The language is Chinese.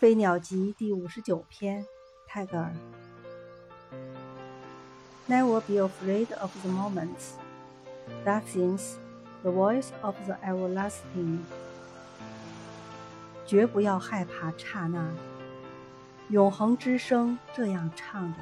飞鸟集第五十九篇泰戈尔 never be afraid of the moments that seems the voice of the everlasting 绝不要害怕刹那永恒之声这样唱着